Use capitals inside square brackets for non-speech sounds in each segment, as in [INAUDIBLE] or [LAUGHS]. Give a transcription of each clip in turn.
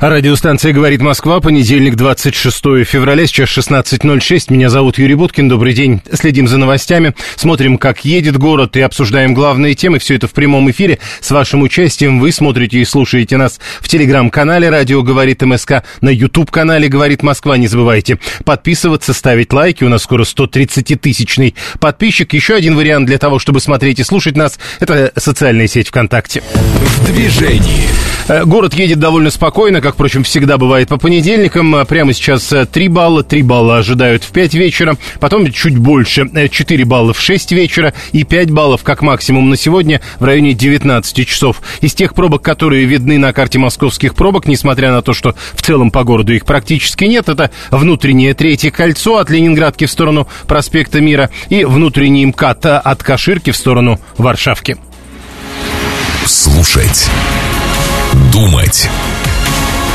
Радиостанция «Говорит Москва», понедельник, 26 февраля, сейчас 16.06. Меня зовут Юрий Буткин, добрый день. Следим за новостями, смотрим, как едет город и обсуждаем главные темы. Все это в прямом эфире. С вашим участием вы смотрите и слушаете нас в телеграм-канале «Радио говорит МСК», на YouTube-канале «Говорит Москва». Не забывайте подписываться, ставить лайки. У нас скоро 130-тысячный подписчик. Еще один вариант для того, чтобы смотреть и слушать нас, это социальная сеть ВКонтакте. В движении. Э, город едет довольно спокойно, как, впрочем, всегда бывает по понедельникам. Э, прямо сейчас 3 э, балла, 3 балла ожидают в 5 вечера, потом чуть больше, 4 балла в 6 вечера и 5 баллов, как максимум на сегодня, в районе 19 часов. Из тех пробок, которые видны на карте московских пробок, несмотря на то, что в целом по городу их практически нет, это внутреннее третье кольцо от Ленинградки в сторону проспекта Мира и внутренний МКАД от Каширки в сторону Варшавки. Слушать Думать.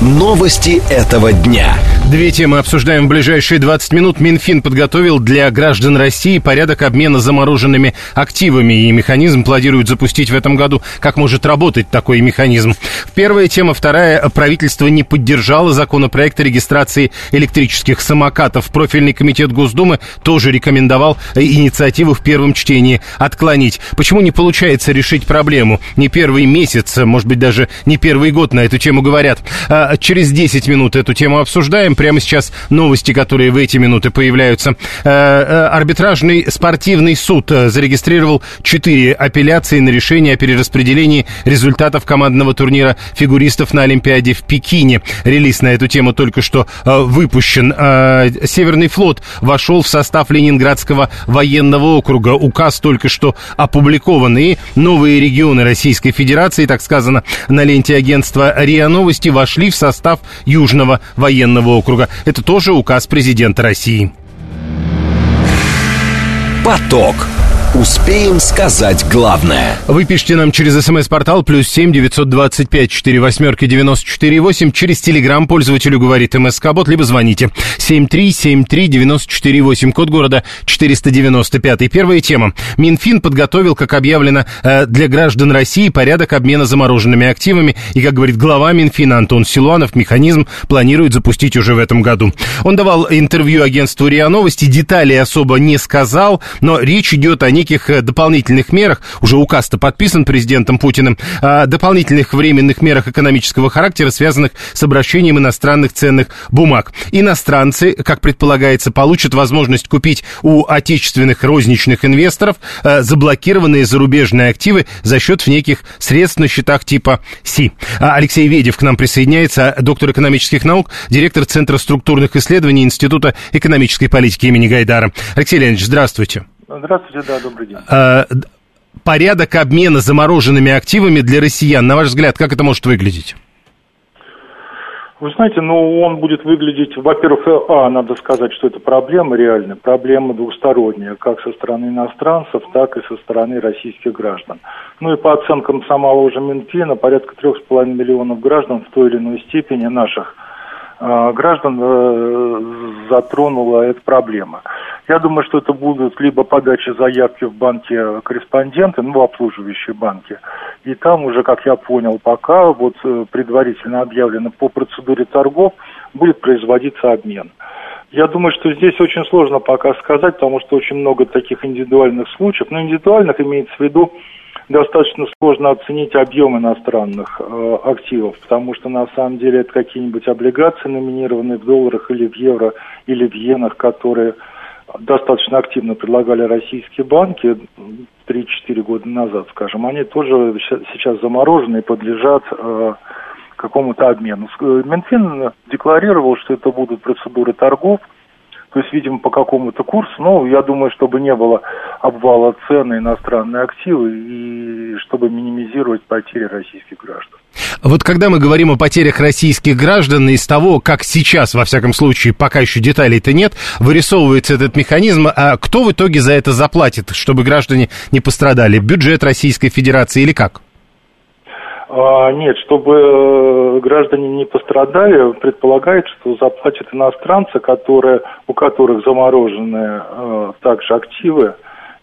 Новости этого дня. Две темы обсуждаем в ближайшие 20 минут. Минфин подготовил для граждан России порядок обмена замороженными активами. И механизм планируют запустить в этом году. Как может работать такой механизм? Первая тема. Вторая. Правительство не поддержало законопроект о регистрации электрических самокатов. Профильный комитет Госдумы тоже рекомендовал инициативу в первом чтении отклонить. Почему не получается решить проблему? Не первый месяц, может быть, даже не первый год на эту тему говорят. Через 10 минут эту тему обсуждаем. Прямо сейчас новости, которые в эти минуты появляются. Э, э, арбитражный спортивный суд э, зарегистрировал 4 апелляции на решение о перераспределении результатов командного турнира фигуристов на Олимпиаде в Пекине. Релиз на эту тему только что выпущен. Северный флот вошел в состав Ленинградского военного округа. Указ только что опубликован. И новые регионы Российской Федерации, так сказано на ленте агентства РИА Новости, вошли в состав Южного военного округа. Это тоже указ президента России. Поток. Успеем сказать главное. Вы пишите нам через смс-портал плюс семь девятьсот двадцать пять четыре восьмерки девяносто четыре восемь через телеграм пользователю говорит МСК-бот, либо звоните семь три семь три девяносто четыре восемь, код города четыреста девяносто пятый. Первая тема. Минфин подготовил, как объявлено, э, для граждан России порядок обмена замороженными активами. И, как говорит глава Минфина Антон Силуанов, механизм планирует запустить уже в этом году. Он давал интервью агентству РИА Новости, деталей особо не сказал, но речь идет о неких э, дополнительных мерах, уже указ-то подписан президентом Путиным, о дополнительных временных мерах экономического характера, связанных с обращением иностранных ценных бумаг. Иностранцы, как предполагается, получат возможность купить у отечественных розничных инвесторов э, заблокированные зарубежные активы за счет неких средств на счетах типа СИ. А Алексей Ведев к нам присоединяется, доктор экономических наук, директор Центра структурных исследований Института экономической политики имени Гайдара. Алексей Леонидович, здравствуйте. Здравствуйте, да, добрый день. А, порядок обмена замороженными активами для россиян, на ваш взгляд, как это может выглядеть? Вы знаете, ну, он будет выглядеть, во-первых, а, надо сказать, что это проблема реальная, проблема двусторонняя, как со стороны иностранцев, так и со стороны российских граждан. Ну и по оценкам самого уже Минфина, порядка трех с половиной миллионов граждан в той или иной степени наших э, граждан э, затронула эта проблема. Я думаю, что это будут либо подача заявки в банке корреспонденты, ну, обслуживающие банки, и там уже, как я понял, пока вот э, предварительно объявлено по процедуре торгов будет производиться обмен. Я думаю, что здесь очень сложно пока сказать, потому что очень много таких индивидуальных случаев. Но индивидуальных имеется в виду достаточно сложно оценить объем иностранных э, активов, потому что на самом деле это какие-нибудь облигации, номинированные в долларах или в евро, или в иенах, которые достаточно активно предлагали российские банки 3-4 года назад, скажем, они тоже сейчас заморожены и подлежат э, какому-то обмену. Минфин декларировал, что это будут процедуры торгов, то есть, видимо, по какому-то курсу, ну, я думаю, чтобы не было обвала цен на иностранные активы и чтобы минимизировать потери российских граждан. Вот когда мы говорим о потерях российских граждан, из того, как сейчас, во всяком случае, пока еще деталей-то нет, вырисовывается этот механизм, а кто в итоге за это заплатит, чтобы граждане не пострадали? Бюджет Российской Федерации или как? А, нет, чтобы э, граждане не пострадали, предполагается, что заплатят иностранцы, которые, у которых заморожены э, также активы,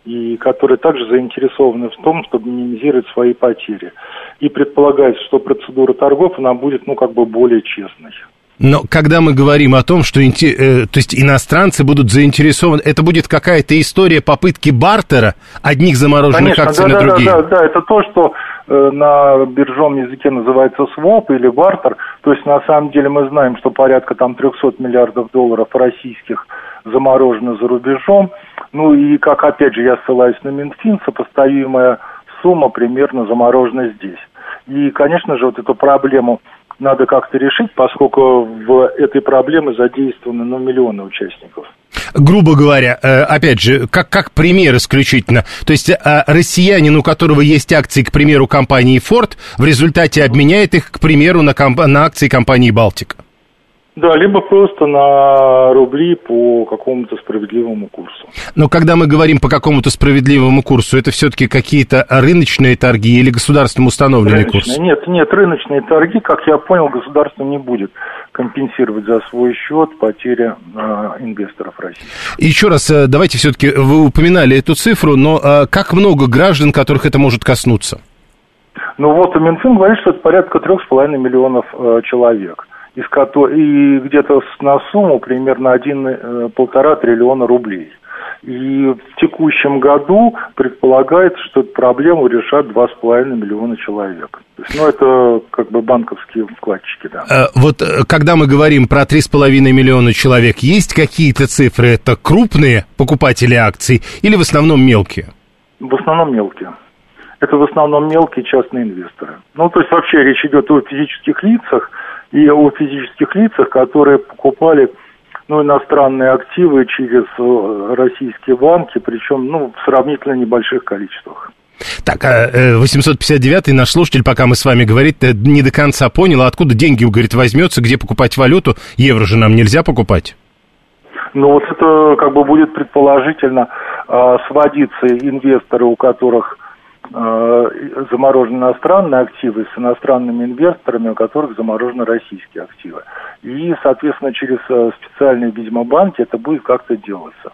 и которые также заинтересованы в том, чтобы минимизировать свои потери. И предполагается, что процедура торгов, она будет, ну, как бы более честной. Но когда мы говорим о том, что э, то есть иностранцы будут заинтересованы, это будет какая-то история попытки бартера одних замороженных Конечно, акций да, на да, другие. Да, да, да, это то, что на биржевом языке называется своп или бартер. То есть на самом деле мы знаем, что порядка там 300 миллиардов долларов российских заморожено за рубежом. Ну и, как опять же я ссылаюсь на Минфин, сопоставимая сумма примерно заморожена здесь. И, конечно же, вот эту проблему надо как-то решить, поскольку в этой проблеме задействованы ну, миллионы участников. Грубо говоря, э, опять же, как, как пример исключительно, то есть э, россиянин, у которого есть акции, к примеру, компании Ford, в результате обменяет их, к примеру, на, комп- на акции компании Балтика. Да, либо просто на рубли по какому-то справедливому курсу. Но когда мы говорим по какому-то справедливому курсу, это все-таки какие-то рыночные торги или государством установленный рыночные. курс? Нет, нет, рыночные торги, как я понял, государство не будет компенсировать за свой счет потери э, инвесторов России. Еще раз, э, давайте все-таки, вы упоминали эту цифру, но э, как много граждан, которых это может коснуться? Ну вот, Минфин говорит, что это порядка трех с половиной миллионов э, человек из которых, и где-то на сумму примерно один э, полтора триллиона рублей. И в текущем году предполагается, что эту проблему решат 2,5 миллиона человек. То есть, ну, это как бы банковские вкладчики, да. А, вот э, когда мы говорим про 3,5 миллиона человек, есть какие-то цифры? Это крупные покупатели акций или в основном мелкие? В основном мелкие. Это в основном мелкие частные инвесторы. Ну, то есть вообще речь идет о физических лицах, и о физических лицах, которые покупали ну, иностранные активы через э, российские банки, причем ну, в сравнительно небольших количествах. Так, 859-й а, э, наш слушатель, пока мы с вами говорит, э, не до конца понял, а откуда деньги, говорит, возьмется, где покупать валюту, евро же нам нельзя покупать. Ну вот это как бы будет предположительно сводиться инвесторы, у которых заморожены иностранные активы с иностранными инвесторами, у которых заморожены российские активы. И, соответственно, через э, специальные, видимо, банки это будет как-то делаться.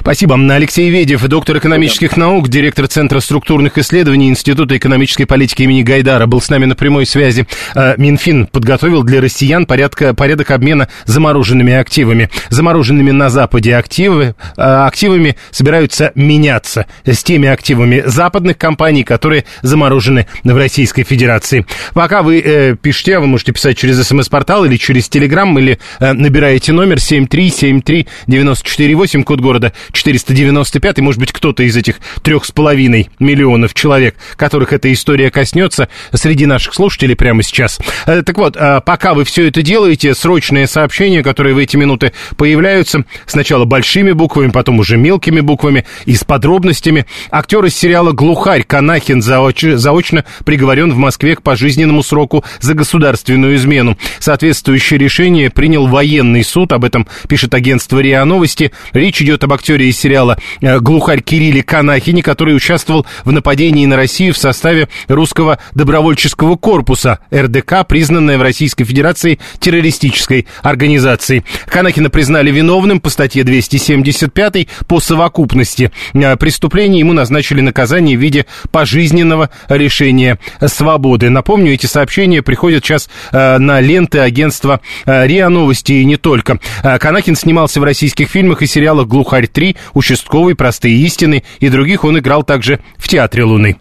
Спасибо. Алексей Ведев, доктор экономических наук, директор Центра структурных исследований Института экономической политики имени Гайдара, был с нами на прямой связи. Э, Минфин подготовил для россиян порядка, порядок обмена замороженными активами. Замороженными на Западе активы, э, активами собираются меняться с теми активами западных компаний, которые заморожены в Российской Федерации. Пока вы э, пишете, вы можете писать через смс-портал или через телеграм, или э, набираете номер 7373948, код города 495, и, может быть, кто-то из этих трех с половиной миллионов человек, которых эта история коснется, среди наших слушателей прямо сейчас. Э, так вот, э, пока вы все это делаете, срочные сообщения, которые в эти минуты появляются, сначала большими буквами, потом уже мелкими буквами и с подробностями. Актер из сериала «Глухарь» Канахин заоч- заочно приговорен в Москве к пожизненному сроку за государственную измену. Соответствующее решение принял военный суд, об этом пишет агентство РИА Новости. Речь идет об актере из сериала э, «Глухарь» Кирилле Канахине, который участвовал в нападении на Россию в составе русского добровольческого корпуса РДК, признанная в Российской Федерации террористической организацией. Канахина признали виновным по статье 275 по совокупности э, преступлений. Ему назначили наказание в виде пожизненного решения свободы. Напомню, эти сообщения приходят сейчас э, на ленты агентства РИА Новости и не только. Канахин снимался в российских фильмах и сериалах «Глухарь 3», «Участковый», «Простые истины» и других он играл также в Театре Луны.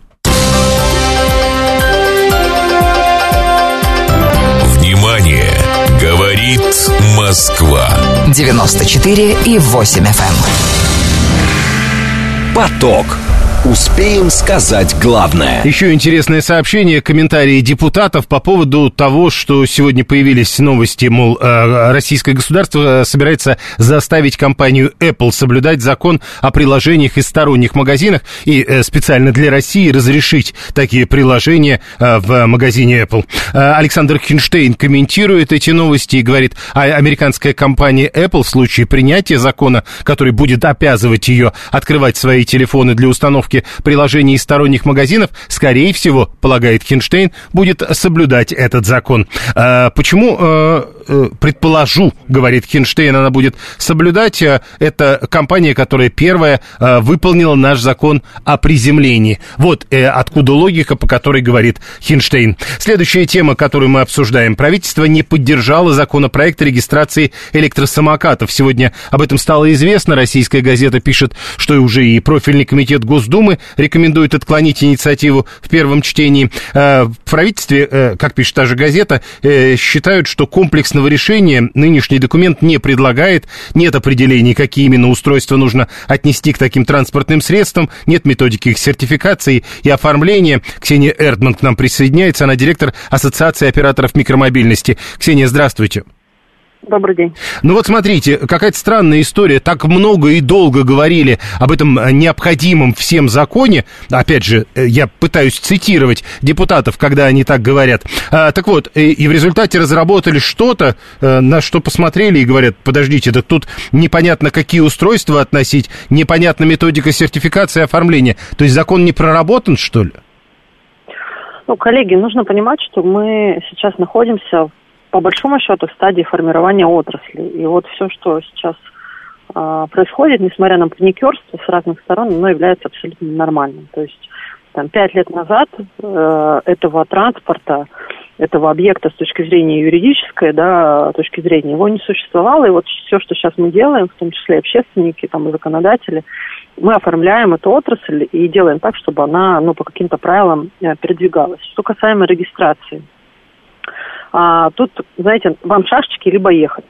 Внимание! Говорит Москва. 94 и 8 FM. Эм. Поток. Успеем сказать главное. Еще интересное сообщение, комментарии депутатов по поводу того, что сегодня появились новости, мол, э, российское государство собирается заставить компанию Apple соблюдать закон о приложениях из сторонних магазинах и э, специально для России разрешить такие приложения э, в магазине Apple. Александр Хинштейн комментирует эти новости и говорит, а американская компания Apple в случае принятия закона, который будет обязывать ее открывать свои телефоны для установки установки приложений из сторонних магазинов, скорее всего, полагает Хинштейн, будет соблюдать этот закон. А, почему, а, э, предположу, говорит Хинштейн, она будет соблюдать? А, это компания, которая первая а, выполнила наш закон о приземлении. Вот э, откуда логика, по которой говорит Хинштейн. Следующая тема, которую мы обсуждаем. Правительство не поддержало законопроект регистрации электросамокатов. Сегодня об этом стало известно. Российская газета пишет, что уже и профильный комитет Госдумы рекомендует отклонить инициативу в первом чтении. Э, в правительстве, э, как пишет та же газета, э, считают, что комплексного решения нынешний документ не предлагает. Нет определений, какие именно устройства нужно отнести к таким транспортным средствам. Нет методики их сертификации и оформления. Ксения Эрдман к нам присоединяется. Она директор Ассоциации операторов микромобильности. Ксения, здравствуйте. Добрый день. Ну вот смотрите, какая-то странная история. Так много и долго говорили об этом необходимом всем законе. Опять же, э, я пытаюсь цитировать депутатов, когда они так говорят. А, так вот, и, и в результате разработали что-то, э, на что посмотрели и говорят, подождите, да тут непонятно, какие устройства относить, непонятна методика сертификации и оформления. То есть закон не проработан, что ли? Ну, коллеги, нужно понимать, что мы сейчас находимся по большому счету в стадии формирования отрасли. И вот все, что сейчас э, происходит, несмотря на паникерство с разных сторон, оно является абсолютно нормальным. То есть там, пять лет назад э, этого транспорта, этого объекта с точки зрения юридической, да, точки зрения его не существовало. И вот все, что сейчас мы делаем, в том числе общественники, там, и законодатели, мы оформляем эту отрасль и делаем так, чтобы она ну, по каким-то правилам э, передвигалась. Что касаемо регистрации – а, тут, знаете, вам шашечки либо ехать.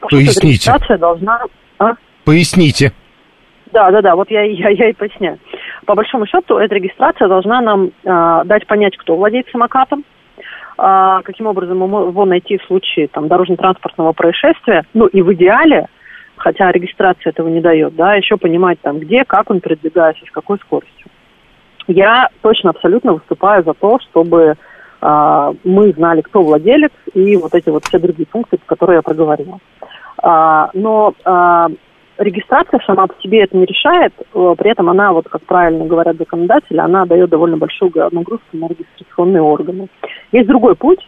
Поясните. Регистрация должна... А? Поясните. Да, да, да, вот я, я, я и поясняю. По большому счету, эта регистрация должна нам а, дать понять, кто владеет самокатом, а, каким образом его найти в случае там, дорожно-транспортного происшествия. Ну и в идеале, хотя регистрация этого не дает, да, еще понимать там, где, как он передвигается, с какой скоростью. Я точно абсолютно выступаю за то, чтобы мы знали, кто владелец, и вот эти вот все другие функции, которые я проговорила. А, но а, регистрация сама по себе это не решает, э, при этом она, вот как правильно говорят законодатели, она дает довольно большую нагрузку на регистрационные органы. Есть другой путь,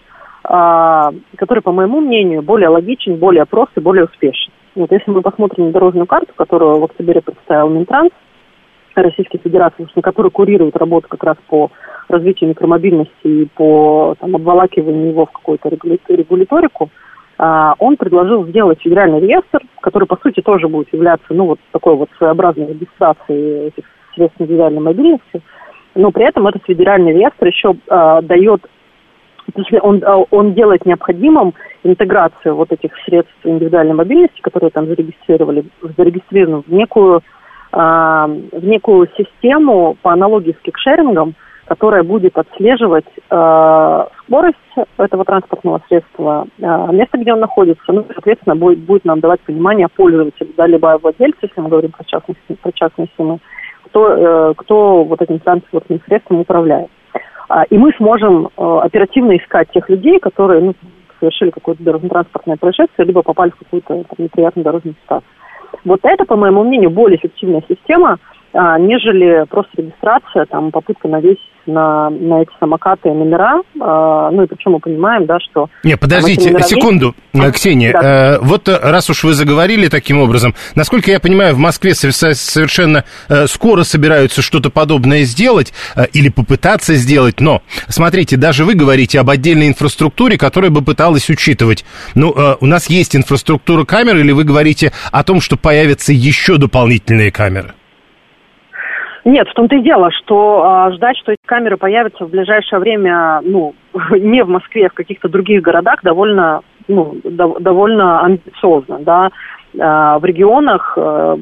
который, по моему мнению, более логичен, более прост и более успешен. Вот если мы посмотрим на дорожную карту, которую в октябре представил Минтранс, Российской Федерации, на которой курирует работу как раз по развитию микромобильности и по там, обволакиванию его в какую-то регуляторику, а, он предложил сделать федеральный реестр, который, по сути, тоже будет являться, ну, вот такой вот своеобразной регистрацией этих средств индивидуальной мобильности, но при этом этот федеральный реестр еще а, дает, если он, а, он делает необходимым интеграцию вот этих средств индивидуальной мобильности, которые там зарегистрировали, зарегистрированы в некую, а, в некую систему по аналогии с кикшерингом, которая будет отслеживать э, скорость этого транспортного средства, э, место, где он находится, ну, соответственно, будет, будет нам давать понимание пользователя, да, либо владельца, если мы говорим про частные, про частные симы, кто, э, кто вот этим транспортным средством управляет. А, и мы сможем э, оперативно искать тех людей, которые ну, совершили какое-то дорожно-транспортное происшествие, либо попали в какую-то там, неприятную дорожную ситуацию. Вот это, по моему мнению, более эффективная система, а, нежели просто регистрация, там, попытка навесить на, на эти самокаты номера. Э, ну и причем мы понимаем, да, что... Не, подождите, номера секунду, есть. Ксения. Да. Э, вот э, раз уж вы заговорили таким образом, насколько я понимаю, в Москве совершенно э, скоро собираются что-то подобное сделать э, или попытаться сделать, но, смотрите, даже вы говорите об отдельной инфраструктуре, которая бы пыталась учитывать. Ну, э, у нас есть инфраструктура камер, или вы говорите о том, что появятся еще дополнительные камеры? Нет, в том-то и дело, что а, ждать, что эти камеры появятся в ближайшее время, ну, [LAUGHS] не в Москве, а в каких-то других городах, довольно, ну, до, довольно амбициозно, да. в регионах,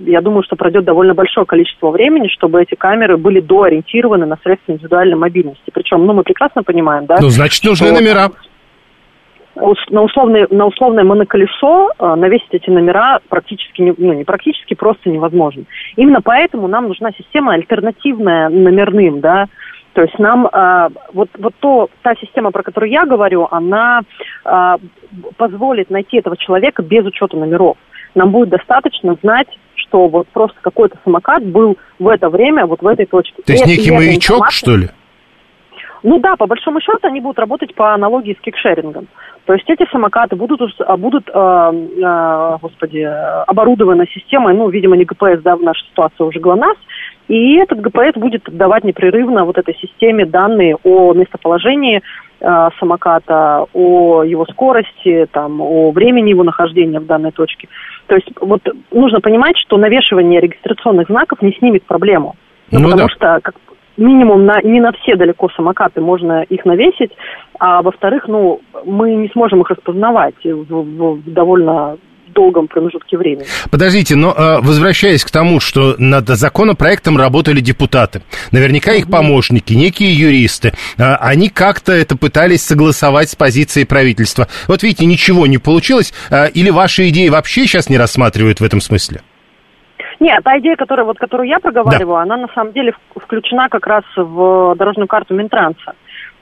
я думаю, что пройдет довольно большое количество времени, чтобы эти камеры были доориентированы на средства индивидуальной мобильности. Причем, ну, мы прекрасно понимаем, да? Ну, значит, нужны номера на условное, на условное моноколесо э, навесить эти номера практически, не, ну не практически, просто невозможно. Именно поэтому нам нужна система альтернативная номерным, да, то есть нам э, вот, вот то, та система, про которую я говорю, она э, позволит найти этого человека без учета номеров. Нам будет достаточно знать, что вот просто какой-то самокат был в это время вот в этой точке. То есть некий маячок, что ли? Ну да, по большому счету они будут работать по аналогии с кикшерингом. То есть эти самокаты будут, а, будут э, э, господи, оборудованы системой, ну, видимо, не ГПС, да, в нашей ситуации уже ГЛОНАСС, и этот ГПС будет давать непрерывно вот этой системе данные о местоположении э, самоката, о его скорости, там, о времени его нахождения в данной точке. То есть вот нужно понимать, что навешивание регистрационных знаков не снимет проблему. Ну, ну потому да. что, как, минимум на, не на все далеко самокаты можно их навесить, а во-вторых, ну, мы не сможем их распознавать в, в, в довольно долгом промежутке времени. Подождите, но э, возвращаясь к тому, что над законопроектом работали депутаты, наверняка их помощники, некие юристы, э, они как-то это пытались согласовать с позицией правительства. Вот видите, ничего не получилось, э, или ваши идеи вообще сейчас не рассматривают в этом смысле? Нет, та идея, которая, вот, которую я проговариваю, да. она на самом деле включена как раз в дорожную карту Минтранса.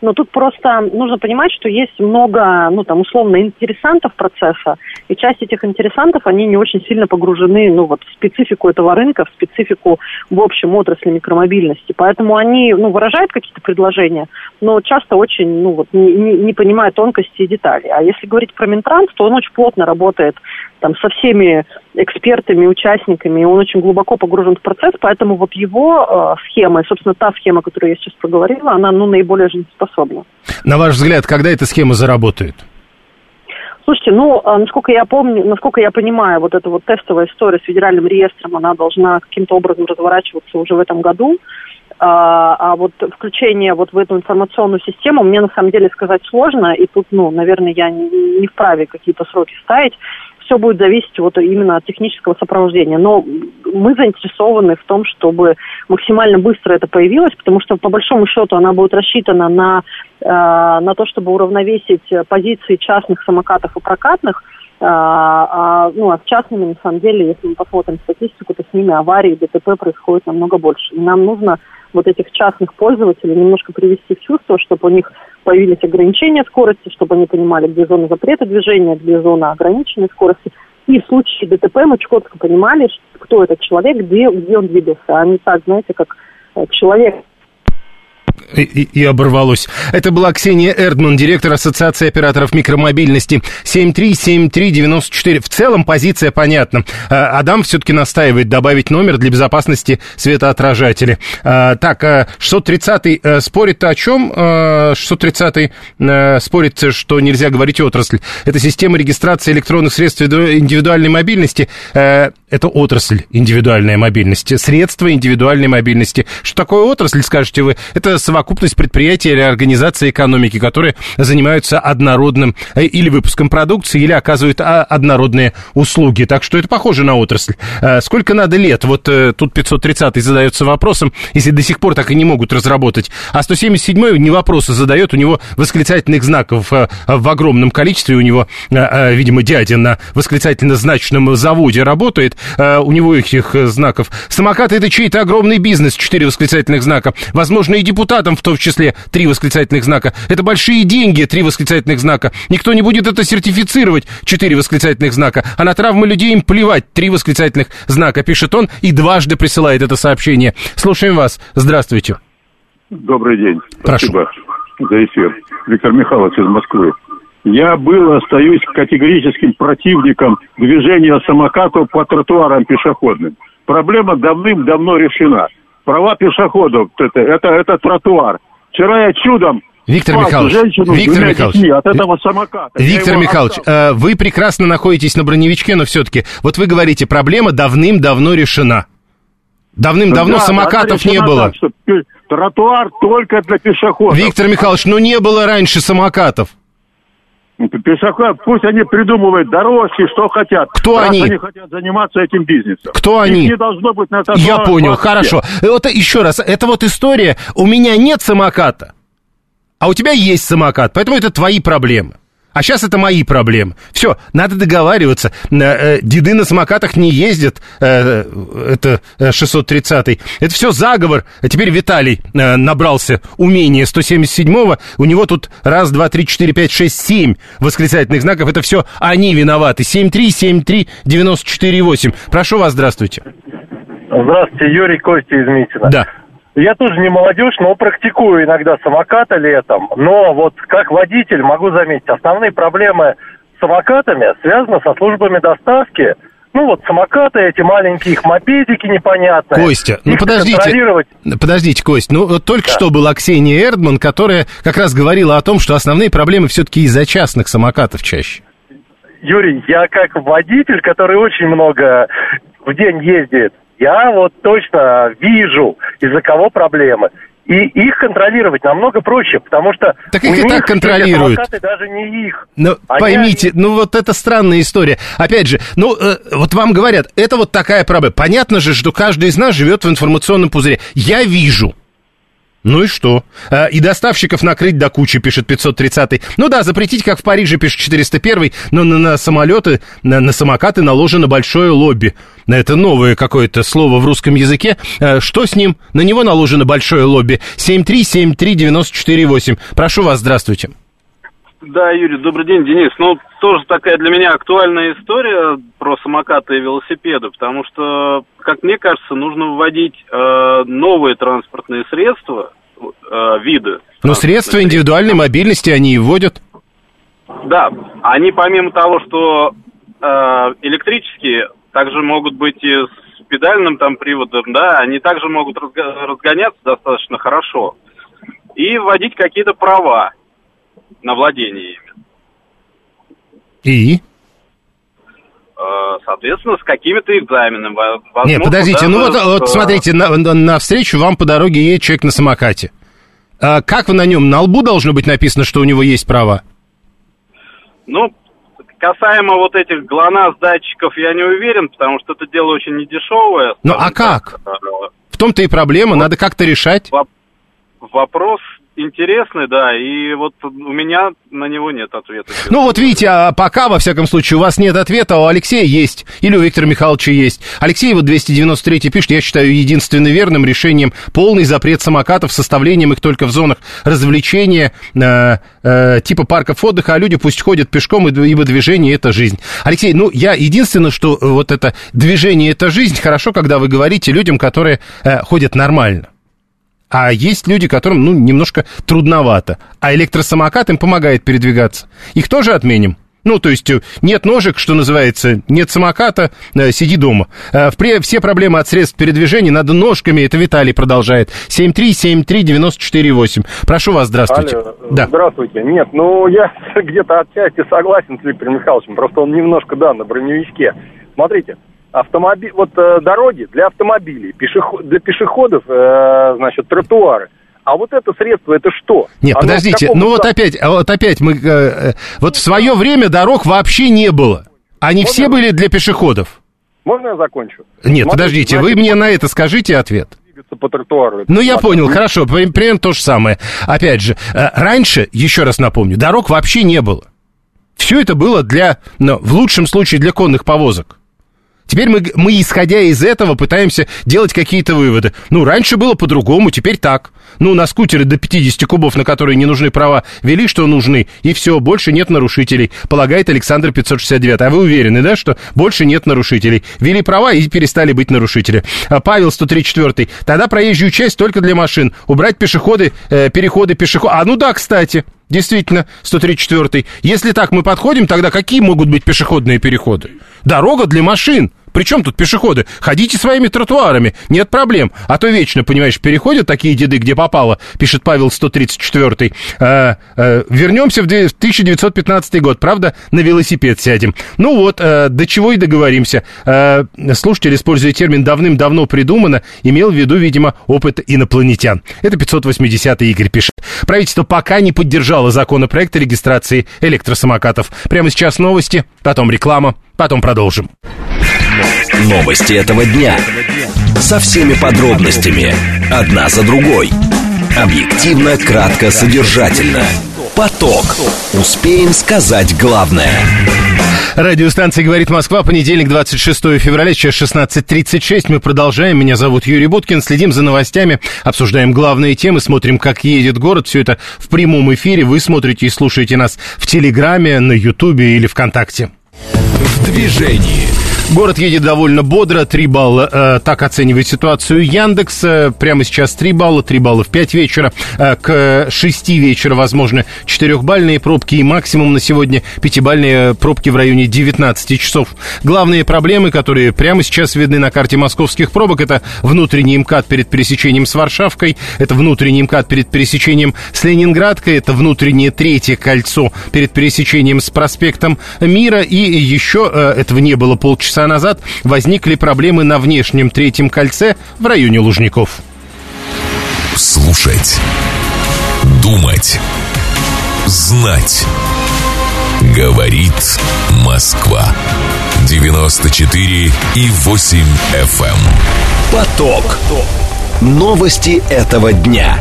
Но тут просто нужно понимать, что есть много, ну, там, условно, интересантов процесса, и часть этих интересантов, они не очень сильно погружены, ну, вот, в специфику этого рынка, в специфику, в общем, отрасли микромобильности. Поэтому они, ну, выражают какие-то предложения, но часто очень, ну, вот, не, не, не понимают тонкости и детали. А если говорить про Минтранс, то он очень плотно работает там со всеми экспертами, участниками, и он очень глубоко погружен в процесс, поэтому вот его э, схема, и, собственно, та схема, которую я сейчас проговорила, она, ну, наиболее жизнеспособна. На ваш взгляд, когда эта схема заработает? Слушайте, ну, а, насколько я помню, насколько я понимаю, вот эта вот тестовая история с федеральным реестром, она должна каким-то образом разворачиваться уже в этом году. А, а вот включение вот в эту информационную систему мне на самом деле сказать сложно, и тут, ну, наверное, я не, не вправе какие-то сроки ставить все будет зависеть вот именно от технического сопровождения. Но мы заинтересованы в том, чтобы максимально быстро это появилось, потому что по большому счету она будет рассчитана на, э, на то, чтобы уравновесить позиции частных самокатов и прокатных, а, а, ну, а с частными, на самом деле, если мы посмотрим статистику, то с ними аварии, ДТП происходит намного больше. И нам нужно вот этих частных пользователей немножко привести в чувство, чтобы у них появились ограничения скорости, чтобы они понимали, где зона запрета движения, где зона ограниченной скорости. И в случае ДТП мы четко понимали, кто этот человек, где, где он двигался, а не так, знаете, как э, человек и, и оборвалось. Это была Ксения Эрдман, директор Ассоциации операторов микромобильности. 737394. В целом позиция понятна. А, Адам все-таки настаивает добавить номер для безопасности светоотражателя. А, так, 630-й а, спорит о чем? 630-й спорит, что нельзя говорить отрасль. Это система регистрации электронных средств индивидуальной мобильности. Это отрасль индивидуальной мобильности. Средства индивидуальной мобильности. Что такое отрасль, скажете вы? Это совокупность предприятий или организаций экономики, которые занимаются однородным э, или выпуском продукции, или оказывают а, однородные услуги. Так что это похоже на отрасль. Э, сколько надо лет? Вот э, тут 530 задается вопросом, если до сих пор так и не могут разработать. А 177 не вопросы задает, у него восклицательных знаков в огромном количестве, у него, видимо, дядя на восклицательно-значном заводе работает, у него этих знаков. Самокаты это чей-то огромный бизнес, 4 восклицательных знака. Возможно, и депутат депутатам в том числе три восклицательных знака. Это большие деньги, три восклицательных знака. Никто не будет это сертифицировать, четыре восклицательных знака. А на травмы людей им плевать, три восклицательных знака, пишет он и дважды присылает это сообщение. Слушаем вас. Здравствуйте. Добрый день. Прошу. Спасибо за эфир. Виктор Михайлович из Москвы. Я был, остаюсь категорическим противником движения самокатов по тротуарам пешеходным. Проблема давным-давно решена права пешеходов, это, это, это тротуар. Вчера я чудом Виктор Михайлович, женщину Виктор Михайлович, от этого самоката. Виктор Михайлович, э, вы прекрасно находитесь на броневичке, но все-таки, вот вы говорите, проблема давным-давно решена. Давным-давно да, самокатов не было. Так, тротуар только для пешеходов. Виктор Михайлович, ну не было раньше самокатов. Пешеход, пусть они придумывают дорожки, что хотят. Кто Раз они? они хотят заниматься этим бизнесом. Кто Их они? не должно быть на Я понял, вообще. хорошо. Вот еще раз, это вот история, у меня нет самоката, а у тебя есть самокат, поэтому это твои проблемы. А сейчас это мои проблемы. Все, надо договариваться. Э, э, Деды на самокатах не ездят, э, это э, 630-й. Это все заговор. А теперь Виталий э, набрался умения 177-го. У него тут раз, два, три, четыре, пять, шесть, семь восклицательных знаков. Это все они виноваты. 7373948. Прошу вас, здравствуйте. Здравствуйте, Юрий Костя из Митина. Да. Я тоже не молодежь, но практикую иногда самокаты летом. Но вот как водитель могу заметить, основные проблемы с самокатами связаны со службами доставки. Ну вот самокаты, эти маленькие их мопедики непонятные. Костя, ну Их подождите. контролировать Подождите, Кость, ну вот только что была Ксения Эрдман, которая как раз говорила о том, что основные проблемы все-таки из-за частных самокатов чаще. Юрий, я как водитель, который очень много в день ездит, я вот точно вижу, из-за кого проблемы. И их контролировать намного проще, потому что Так у их и них так контролируют. даже не их. Ну, Они- поймите, ну вот это странная история. Опять же, ну э, вот вам говорят, это вот такая проблема. Понятно же, что каждый из нас живет в информационном пузыре. Я вижу. Ну и что? А, и доставщиков накрыть до кучи, пишет 530 Ну да, запретить, как в Париже, пишет 401 но на, на самолеты, на, на самокаты наложено большое лобби. Это новое какое-то слово в русском языке. А, что с ним? На него наложено большое лобби. 7373948. Прошу вас, здравствуйте. Да, Юрий, добрый день, Денис. Ну, тоже такая для меня актуальная история про самокаты и велосипеды, потому что, как мне кажется, нужно вводить э, новые транспортные средства, э, виды. Но средства транспортных индивидуальной мобильности они и вводят. Да, они помимо того, что э, электрические, также могут быть и с педальным там приводом, да, они также могут разго- разгоняться достаточно хорошо и вводить какие-то права на владение ими. И? Э, соответственно, с какими-то экзаменами. Возможно, подождите, ну вот, даже вот э, смотрите, на, на- навстречу вам по дороге едет человек на самокате. А как вы на нем? На лбу должно быть написано, что у него есть права? Ну, касаемо вот этих ГЛОНАСС датчиков, я не уверен, потому что это дело очень недешевое. Ну, а как? Э, В том-то и проблема, надо как-то решать. воп- Вопрос интересный, да, и вот у меня на него нет ответа. Ну вот видите, а пока, во всяком случае, у вас нет ответа, а у Алексея есть, или у Виктора Михайловича есть. Алексей вот 293 пишет, я считаю единственно верным решением полный запрет самокатов, составлением их только в зонах развлечения, э, э, типа парков отдыха, а люди пусть ходят пешком, ибо движение – это жизнь. Алексей, ну я единственное, что э, вот это движение – это жизнь, хорошо, когда вы говорите людям, которые э, ходят нормально. А есть люди, которым, ну, немножко трудновато. А электросамокат им помогает передвигаться. Их тоже отменим? Ну, то есть, э, нет ножек, что называется, нет самоката, э, сиди дома. Э, впре- все проблемы от средств передвижения надо ножками, это Виталий продолжает. 7373948. Прошу вас, здравствуйте. Алло, Да. Здравствуйте. Нет, ну я [LAUGHS] где-то отчасти согласен с Виктором Михайловичем, просто он немножко, да, на броневичке. Смотрите, автомобиль, вот э, дороги для автомобилей, пешеход, для пешеходов, э, значит, тротуары. А вот это средство, это что? Нет, Оно подождите, ну вот опять, а вот опять мы, э, э, вот в свое время дорог вообще не было. Они все были для пешеходов. Можно я закончу? Нет, Смотрите, подождите, вы значит, мне на это скажите ответ. двигаться по тротуару. Ну, я понял, хорошо, при- примерно то же самое. Опять же, э, раньше, еще раз напомню, дорог вообще не было. Все это было для, ну, в лучшем случае, для конных повозок. Теперь мы, мы, исходя из этого, пытаемся делать какие-то выводы. Ну, раньше было по-другому, теперь так. Ну, на скутеры до 50 кубов, на которые не нужны права, вели, что нужны, и все, больше нет нарушителей, полагает Александр 569. А вы уверены, да, что больше нет нарушителей? Вели права и перестали быть нарушители. А Павел 134. Тогда проезжую часть только для машин. Убрать пешеходы, э, переходы пешеходов. А, ну да, кстати. Действительно, 134. Если так мы подходим, тогда какие могут быть пешеходные переходы? Дорога для машин. При чем тут пешеходы? Ходите своими тротуарами, нет проблем. А то вечно, понимаешь, переходят такие деды, где попало, пишет Павел 134. А, а, вернемся в 1915 год, правда? На велосипед сядем. Ну вот, а, до чего и договоримся. А, слушатель, используя термин «давным-давно придумано», имел в виду, видимо, опыт инопланетян. Это 580 Игорь пишет. Правительство пока не поддержало законопроект о регистрации электросамокатов. Прямо сейчас новости, потом реклама, потом продолжим. Новости этого дня. Со всеми подробностями. Одна за другой. Объективно, кратко, содержательно. Поток. Успеем сказать главное. Радиостанция «Говорит Москва», понедельник, 26 февраля, сейчас 16.36. Мы продолжаем. Меня зовут Юрий Буткин. Следим за новостями, обсуждаем главные темы, смотрим, как едет город. Все это в прямом эфире. Вы смотрите и слушаете нас в Телеграме, на Ютубе или ВКонтакте. В движении. Город едет довольно бодро, 3 балла, э, так оценивает ситуацию Яндекс. Э, прямо сейчас 3 балла, 3 балла в 5 вечера. Э, к 6 вечера, возможно, 4-бальные пробки и максимум на сегодня 5-бальные пробки в районе 19 часов. Главные проблемы, которые прямо сейчас видны на карте московских пробок, это внутренний МКАД перед пересечением с Варшавкой, это внутренний МКАД перед пересечением с Ленинградкой, это внутреннее третье кольцо перед пересечением с проспектом Мира, и еще э, этого не было полчаса часа назад возникли проблемы на внешнем третьем кольце в районе Лужников. Слушать. Думать. Знать. Говорит Москва. 94 и 8 FM. Эм. Поток. Новости этого дня.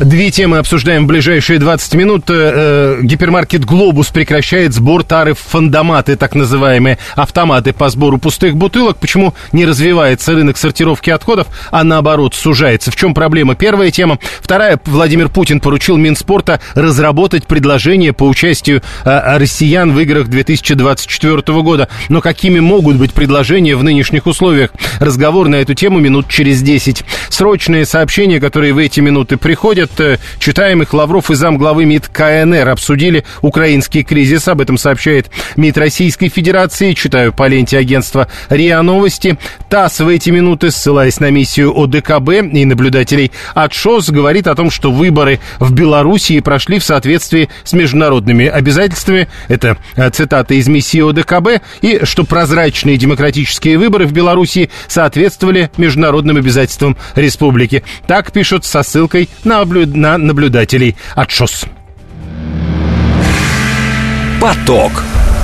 Две темы обсуждаем в ближайшие 20 минут. Э, э, гипермаркет «Глобус» прекращает сбор тары в фандоматы, так называемые автоматы по сбору пустых бутылок. Почему не развивается рынок сортировки отходов, а наоборот сужается? В чем проблема? Первая тема. Вторая. Владимир Путин поручил Минспорта разработать предложение по участию э, россиян в играх 2024 года. Но какими могут быть предложения в нынешних условиях? Разговор на эту тему минут через 10. Срочные сообщения, которые в эти минуты приходят от э, читаемых Лавров и замглавы МИД КНР обсудили украинский кризис. Об этом сообщает МИД Российской Федерации. Читаю по ленте агентства РИА Новости. ТАСС в эти минуты, ссылаясь на миссию ОДКБ и наблюдателей от ШОС, говорит о том, что выборы в Белоруссии прошли в соответствии с международными обязательствами. Это э, цитата из миссии ОДКБ. И что прозрачные демократические выборы в Белоруссии соответствовали международным обязательствам республики. Так пишут со ссылкой на на наблюдателей от ШОС. Поток.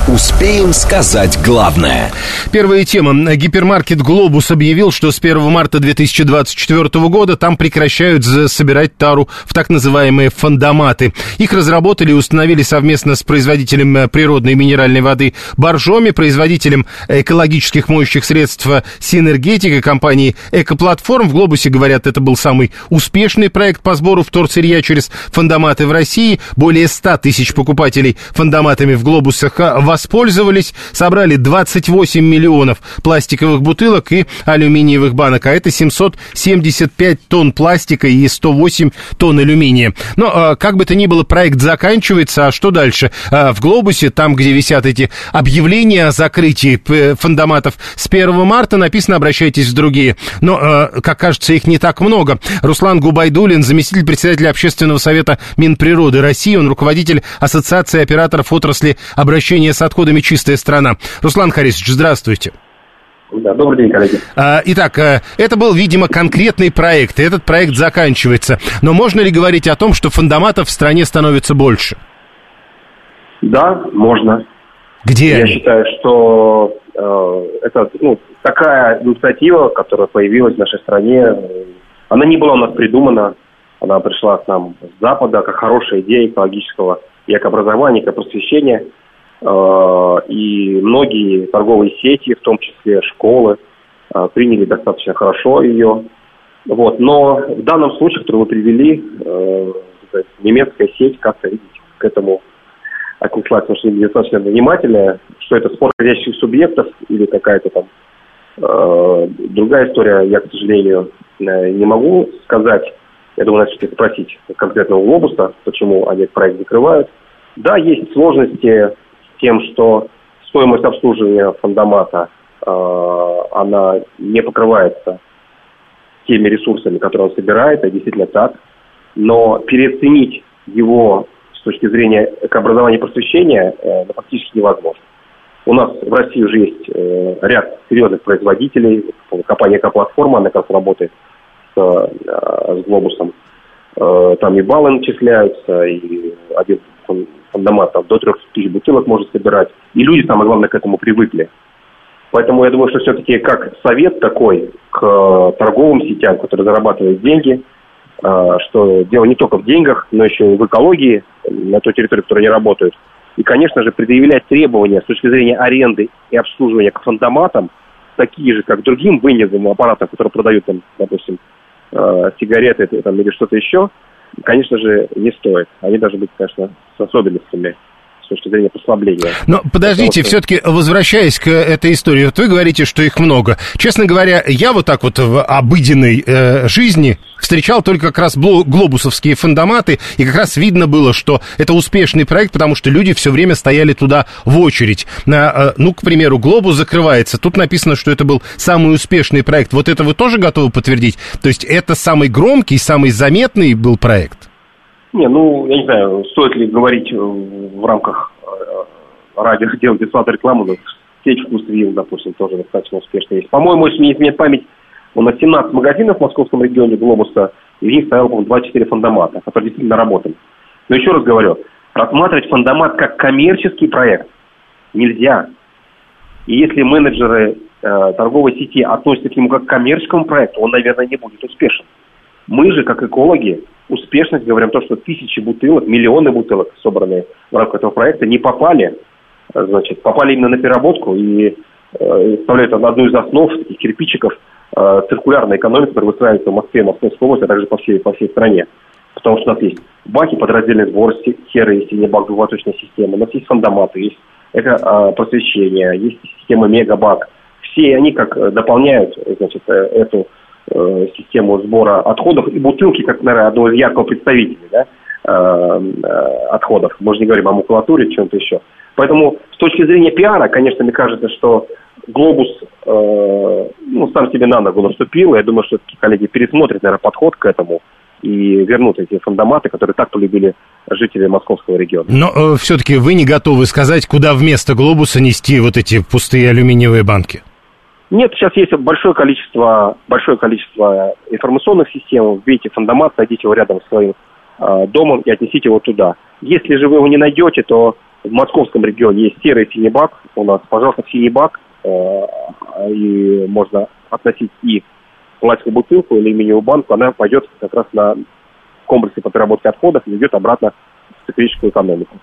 Успеем сказать главное. Первая тема. Гипермаркет «Глобус» объявил, что с 1 марта 2024 года там прекращают собирать тару в так называемые фандоматы. Их разработали и установили совместно с производителем э, природной минеральной воды «Боржоми», производителем экологических моющих средств «Синергетика», компании «Экоплатформ». В «Глобусе», говорят, это был самый успешный проект по сбору вторсырья через фандоматы в России. Более 100 тысяч покупателей фандоматами в «Глобусах» воспользовались, собрали 28 миллионов пластиковых бутылок и алюминиевых банок, а это 775 тонн пластика и 108 тонн алюминия. Но, а, как бы то ни было, проект заканчивается, а что дальше? А, в «Глобусе», там, где висят эти объявления о закрытии фандоматов с 1 марта, написано «Обращайтесь в другие». Но, а, как кажется, их не так много. Руслан Губайдулин, заместитель председателя Общественного совета Минприроды России, он руководитель Ассоциации операторов отрасли обращения с отходами «Чистая страна». Руслан Харисович, здравствуйте. Да, добрый день, коллеги. А, итак, э, это был, видимо, конкретный проект, и этот проект заканчивается. Но можно ли говорить о том, что фандоматов в стране становится больше? Да, можно. Где? Я считаю, что э, это ну, такая инициатива, которая появилась в нашей стране, она не была у нас придумана, она пришла к нам с Запада как хорошая идея экологического и экообразования, экопросвещения. Э, и многие торговые сети, в том числе школы, э, приняли достаточно хорошо ее. Вот. Но в данном случае, который вы привели, э, немецкая сеть как-то, к этому отнеслась очень достаточно внимательно, что это спор хозяйственных субъектов или какая-то там э, другая история, я, к сожалению, не могу сказать. Я думаю, надо все-таки спросить конкретного глобуса, почему они этот проект закрывают. Да, есть сложности тем, что стоимость обслуживания фандомата, э, она не покрывается теми ресурсами, которые он собирает, это действительно так. Но переоценить его с точки зрения экообразования и просвещения э, ну, практически невозможно. У нас в России уже есть э, ряд серьезных производителей. Компания «Экоплатформа», она как работает с, э, с «Глобусом». Э, там и баллы начисляются, и один фандомат там, до трех тысяч бутылок может собирать. И люди, самое главное, к этому привыкли. Поэтому я думаю, что все-таки как совет такой к э, торговым сетям, которые зарабатывают деньги, э, что дело не только в деньгах, но еще и в экологии на той территории, в которой они работают. И, конечно же, предъявлять требования с точки зрения аренды и обслуживания к фандоматам, такие же, как другим вынесенным аппаратам, которые продают, там, допустим, э, сигареты там, или что-то еще, конечно же, не стоит. Они должны быть, конечно, с особенностями с точки зрения послабления. Но подождите, что... все-таки возвращаясь к этой истории, вот вы говорите, что их много. Честно говоря, я вот так вот в обыденной э, жизни встречал только как раз глобусовские фандоматы, и как раз видно было, что это успешный проект, потому что люди все время стояли туда в очередь. На, э, ну, к примеру, глобус закрывается, тут написано, что это был самый успешный проект. Вот это вы тоже готовы подтвердить? То есть это самый громкий, самый заметный был проект? Не, ну, я не знаю, стоит ли говорить в рамках э, радио делать бесплатную рекламу, но сеть «Вкус Вилл», допустим, тоже достаточно успешно есть. По-моему, если не изменяет память, у нас 17 магазинов в московском регионе «Глобуса», и в них стояло, по-моему, 24 фандомата, которые действительно работали. Но еще раз говорю, рассматривать фандомат как коммерческий проект нельзя. И если менеджеры э, торговой сети относятся к нему как к коммерческому проекту, он, наверное, не будет успешен. Мы же, как экологи, успешность говорим то, что тысячи бутылок, миллионы бутылок, собранные в рамках этого проекта, не попали, э, значит, попали именно на переработку и э, составляют одну из основ таких кирпичиков э, циркулярной экономики, которая выстраивается в Москве, Московской области, а также по всей, по всей стране. Потому что у нас есть баки, подраздельный сбор, серые и синие бак, двухваточная система, у нас есть фандоматы, есть это э, просвещение, есть система мегабак. Все они как дополняют значит, эту э, систему сбора отходов и бутылки, как, наверное, одного из яркого представителя да, э, э, отходов. Мы же не говорим о макулатуре, чем-то еще. Поэтому с точки зрения пиара, конечно, мне кажется, что Глобус ну, сам себе на ногу наступил. Я думаю, что коллеги пересмотрят, наверное, подход к этому и вернут эти фандоматы, которые так полюбили жители московского региона. Но э, все-таки вы не готовы сказать, куда вместо глобуса нести вот эти пустые алюминиевые банки? Нет, сейчас есть большое количество, большое количество информационных систем. Вбейте фандомат, найдите его рядом с своим э, домом и отнесите его туда. Если же вы его не найдете, то в московском регионе есть серый синий бак у нас. Пожалуйста, синий бак. Э, и можно относить и пластиковую бутылку или алюминиевую банку. Она пойдет как раз на комплексе по переработке отходов и идет обратно в циклическую экономику.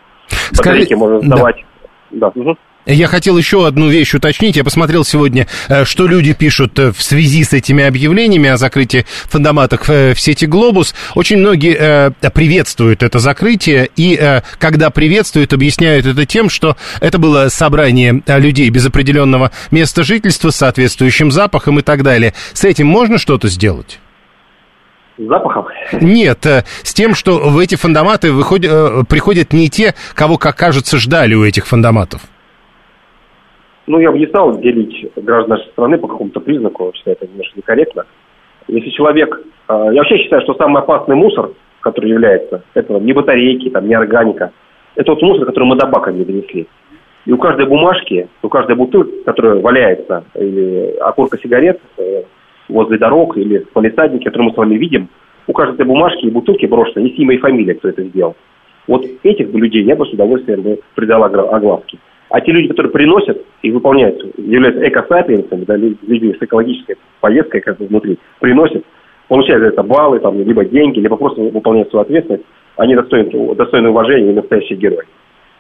Батарейки можно сдавать. Да. Да. Угу. Я хотел еще одну вещь уточнить. Я посмотрел сегодня, э, что люди пишут э, в связи с этими объявлениями о закрытии фандоматок э, в сети «Глобус». Очень многие приветствуют это закрытие, и когда приветствуют, объясняют это тем, что это было собрание людей без определенного места жительства с соответствующим запахом и так далее. С этим можно что-то сделать? запахом? Нет, с тем, что в эти фандоматы выходят, приходят не те, кого, как кажется, ждали у этих фандоматов. Ну, я бы не стал делить граждан нашей страны по какому-то признаку, считаю, это немножко некорректно. Если человек... Э, я вообще считаю, что самый опасный мусор, который является, это не батарейки, там, не органика, это вот мусор, который мы до бака не донесли. И у каждой бумажки, у каждой бутылки, которая валяется, или окурка сигарет э, возле дорог, или в который мы с вами видим, у каждой этой бумажки и бутылки брошено есть имя и фамилия, кто это сделал. Вот этих бы людей я бы с удовольствием бы придал огласке. А те люди, которые приносят и выполняют, являются экосапиенсами, да, людьми с экологической поездкой как бы внутри, приносят, получают за это баллы, там, либо деньги, либо просто выполняют свою ответственность, они достойны, достойны уважения и настоящие герои.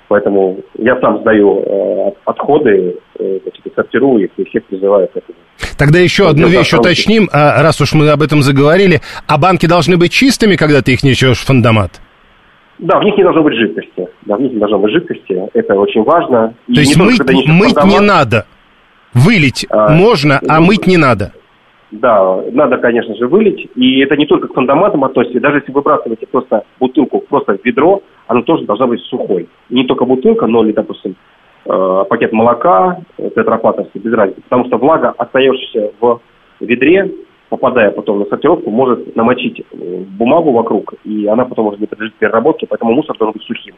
Поэтому я сам сдаю э, отходы, э, значит, сортирую их и всех призываю к этому. Тогда еще одну вещь уточним, а, раз уж мы об этом заговорили. А банки должны быть чистыми, когда ты их несешь в фандомат? Да, в них не должно быть жидкости. Да, в них не должно быть жидкости. Это очень важно. То есть мыть, только, мыть не надо. Вылить а, можно, а ну, мыть не надо. Да, надо, конечно же, вылить. И это не только к фандоматам относится. Даже если выбрасываете просто бутылку просто в ведро, она тоже должна быть сухой. И не только бутылка, но, или, допустим, э, пакет молока, тетрапаковский, без разницы. Потому что влага, остающаяся в ведре, попадая потом на сортировку, может намочить э, бумагу вокруг, и она потом может не подлежит переработке, поэтому мусор должен быть сухим.